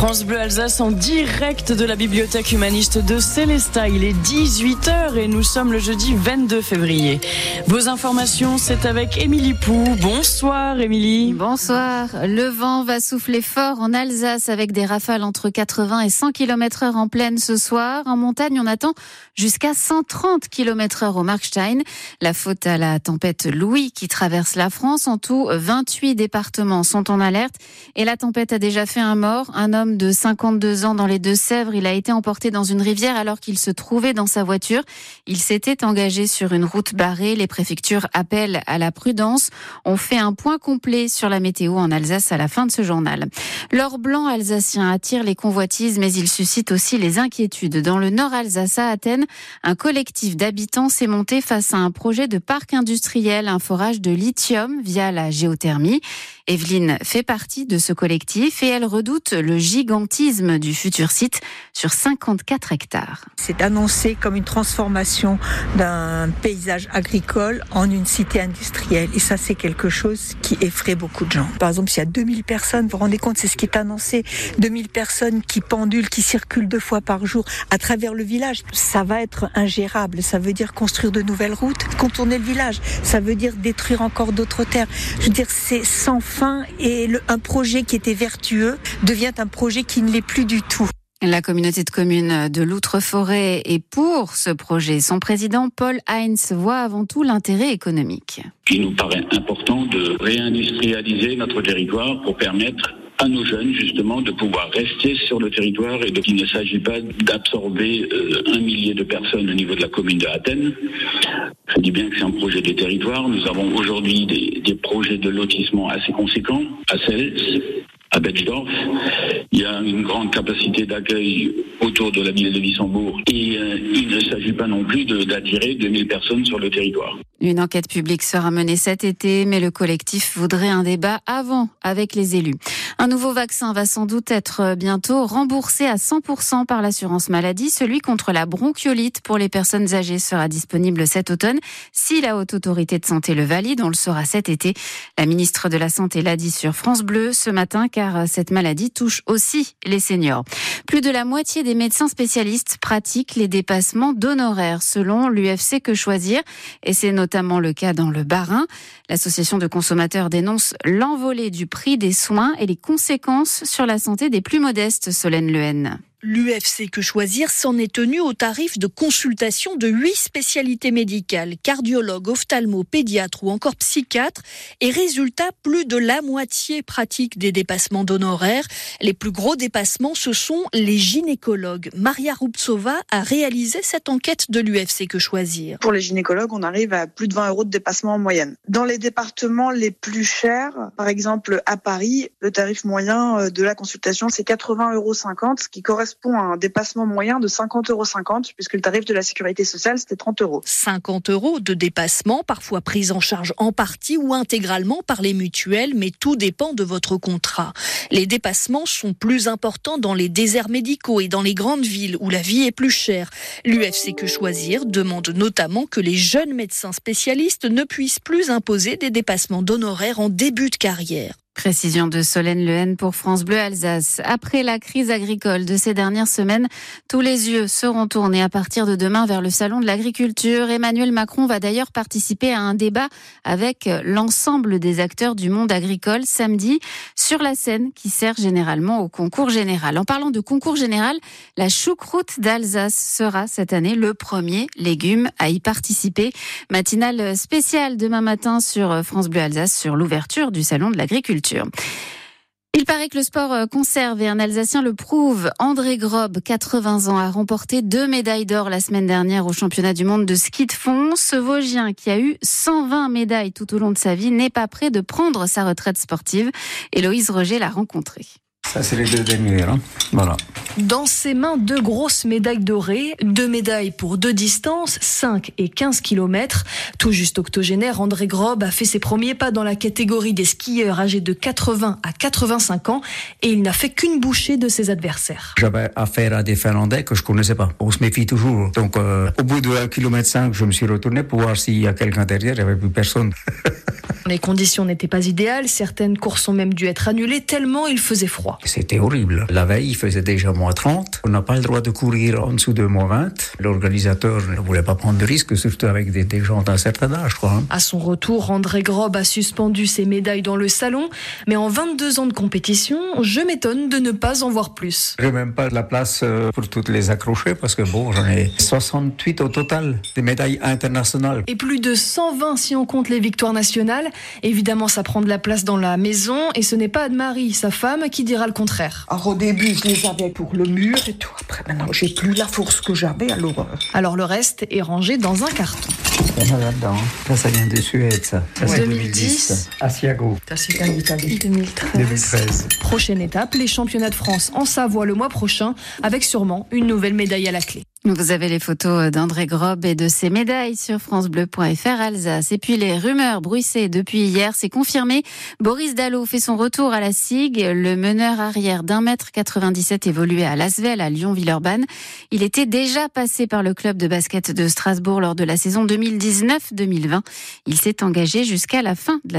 France Bleu Alsace en direct de la bibliothèque humaniste de Célestat. Il est 18h et nous sommes le jeudi 22 février. Vos informations, c'est avec Émilie Pou. Bonsoir Émilie. Bonsoir. Le vent va souffler fort en Alsace avec des rafales entre 80 et 100 km heure en pleine ce soir. En montagne, on attend jusqu'à 130 km heure au Markstein. La faute à la tempête Louis qui traverse la France. En tout, 28 départements sont en alerte et la tempête a déjà fait un mort, un homme de 52 ans dans les Deux-Sèvres. Il a été emporté dans une rivière alors qu'il se trouvait dans sa voiture. Il s'était engagé sur une route barrée. Les préfectures appellent à la prudence. On fait un point complet sur la météo en Alsace à la fin de ce journal. L'or blanc alsacien attire les convoitises, mais il suscite aussi les inquiétudes. Dans le nord Alsace, à Athènes, un collectif d'habitants s'est monté face à un projet de parc industriel, un forage de lithium via la géothermie. Evelyne fait partie de ce collectif et elle redoute le gigantisme du futur site sur 54 hectares. C'est annoncé comme une transformation d'un paysage agricole en une cité industrielle. Et ça, c'est quelque chose qui effraie beaucoup de gens. Par exemple, s'il y a 2000 personnes, vous vous rendez compte, c'est ce qui est annoncé, 2000 personnes qui pendulent, qui circulent deux fois par jour à travers le village, ça va être ingérable. Ça veut dire construire de nouvelles routes, contourner le village. Ça veut dire détruire encore d'autres terres. Je veux dire, c'est sans fin et un projet qui était vertueux devient un projet qui ne l'est plus du tout. La communauté de communes de l'Outre-Forêt est pour ce projet. Son président Paul Heinz voit avant tout l'intérêt économique. Il nous paraît important de réindustrialiser notre territoire pour permettre à nos jeunes justement de pouvoir rester sur le territoire et qu'il ne s'agit pas d'absorber euh, un millier de personnes au niveau de la commune de Athènes. Je dis bien que c'est un projet des territoires. Nous avons aujourd'hui des, des, projets de lotissement assez conséquents à Cels, à Betzdorf. Il y a une grande capacité d'accueil autour de la ville de Wissembourg et euh, il ne s'agit pas non plus d'attirer 2000 personnes sur le territoire. Une enquête publique sera menée cet été, mais le collectif voudrait un débat avant avec les élus. Un nouveau vaccin va sans doute être bientôt remboursé à 100% par l'assurance maladie. Celui contre la bronchiolite pour les personnes âgées sera disponible cet automne si la haute autorité de santé le valide. On le saura cet été. La ministre de la Santé l'a dit sur France Bleu ce matin car cette maladie touche aussi les seniors. Plus de la moitié des médecins spécialistes pratiquent les dépassements d'honoraires selon l'UFC Que Choisir et c'est le cas dans le Bas-Rhin. L'association de consommateurs dénonce l'envolée du prix des soins et les conséquences sur la santé des plus modestes, Solène Lehen. L'UFC Que Choisir s'en est tenu au tarif de consultation de huit spécialités médicales, cardiologue, ophtalmo, pédiatre ou encore psychiatre. Et résultat, plus de la moitié pratique des dépassements d'honoraires. Les plus gros dépassements, ce sont les gynécologues. Maria Rubtsova a réalisé cette enquête de l'UFC Que Choisir. Pour les gynécologues, on arrive à plus de 20 euros de dépassement en moyenne. Dans les départements les plus chers, par exemple à Paris, le tarif moyen euh, de la consultation, c'est 80,50 euros, ce qui correspond à un dépassement moyen de 50,50 euros, puisque le tarif de la sécurité sociale, c'était 30 euros. 50 euros de dépassement, parfois pris en charge en partie ou intégralement par les mutuelles, mais tout dépend de votre contrat. Les dépassements sont plus importants dans les déserts médicaux et dans les grandes villes où la vie est plus chère. L'UFC Que Choisir demande notamment que les jeunes médecins spécialistes ne puissent plus imposer des dépassements d'honoraires en début de carrière. Précision de Solène Lehen pour France Bleu Alsace. Après la crise agricole de ces dernières semaines, tous les yeux seront tournés à partir de demain vers le salon de l'agriculture. Emmanuel Macron va d'ailleurs participer à un débat avec l'ensemble des acteurs du monde agricole samedi sur la scène qui sert généralement au concours général. En parlant de concours général, la choucroute d'Alsace sera cette année le premier légume à y participer. Matinale spéciale demain matin sur France Bleu Alsace sur l'ouverture du salon de l'agriculture. Il paraît que le sport euh, conserve et un Alsacien le prouve. André Grob, 80 ans, a remporté deux médailles d'or la semaine dernière au championnat du monde de ski de fond. Ce Vosgien, qui a eu 120 médailles tout au long de sa vie, n'est pas prêt de prendre sa retraite sportive. Héloïse Roger l'a rencontré. Ça, c'est les deux derniers. Hein. Voilà. Dans ses mains, deux grosses médailles dorées, deux médailles pour deux distances, 5 et 15 km. Tout juste octogénaire, André Grob a fait ses premiers pas dans la catégorie des skieurs âgés de 80 à 85 ans et il n'a fait qu'une bouchée de ses adversaires. J'avais affaire à des Finlandais que je connaissais pas. On se méfie toujours. Donc, euh, au bout de 1 km 5, je me suis retourné pour voir s'il y a quelqu'un derrière. Il n'y avait plus personne. Les conditions n'étaient pas idéales, certaines courses ont même dû être annulées tellement il faisait froid. C'était horrible. La veille, il faisait déjà moins 30. On n'a pas le droit de courir en dessous de moins 20. L'organisateur ne voulait pas prendre de risques, surtout avec des, des gens d'un certain âge. Quoi, hein. À son retour, André Grob a suspendu ses médailles dans le salon, mais en 22 ans de compétition, je m'étonne de ne pas en voir plus. J'ai même pas de la place euh, pour toutes les accrocher parce que bon, j'en ai 68 au total des médailles internationales. Et plus de 120 si on compte les victoires nationales. Évidemment, ça prend de la place dans la maison et ce n'est pas Anne-Marie, sa femme, qui dira le contraire. Alors au début, je les avais pour le mur et tout. Après, maintenant, j'ai plus la force que j'avais, alors... euh, Alors le reste est rangé dans un carton. Il y en a là-dedans. Ça, ça vient de Suède, ça. Ça, c'est 2010. Asiago, Ça, c'était en Italie. 2013. Prochaine étape, les championnats de France en Savoie le mois prochain, avec sûrement une nouvelle médaille à la clé. Vous avez les photos d'André Grob et de ses médailles sur francebleu.fr Alsace. Et puis les rumeurs bruissées depuis hier, c'est confirmé. Boris Dallot fait son retour à la SIG. Le meneur arrière d'un mètre 97 évoluait à Lasvel, à Lyon-Villeurbanne. Il était déjà passé par le club de basket de Strasbourg lors de la saison 2019-2020. Il s'est engagé jusqu'à la fin de la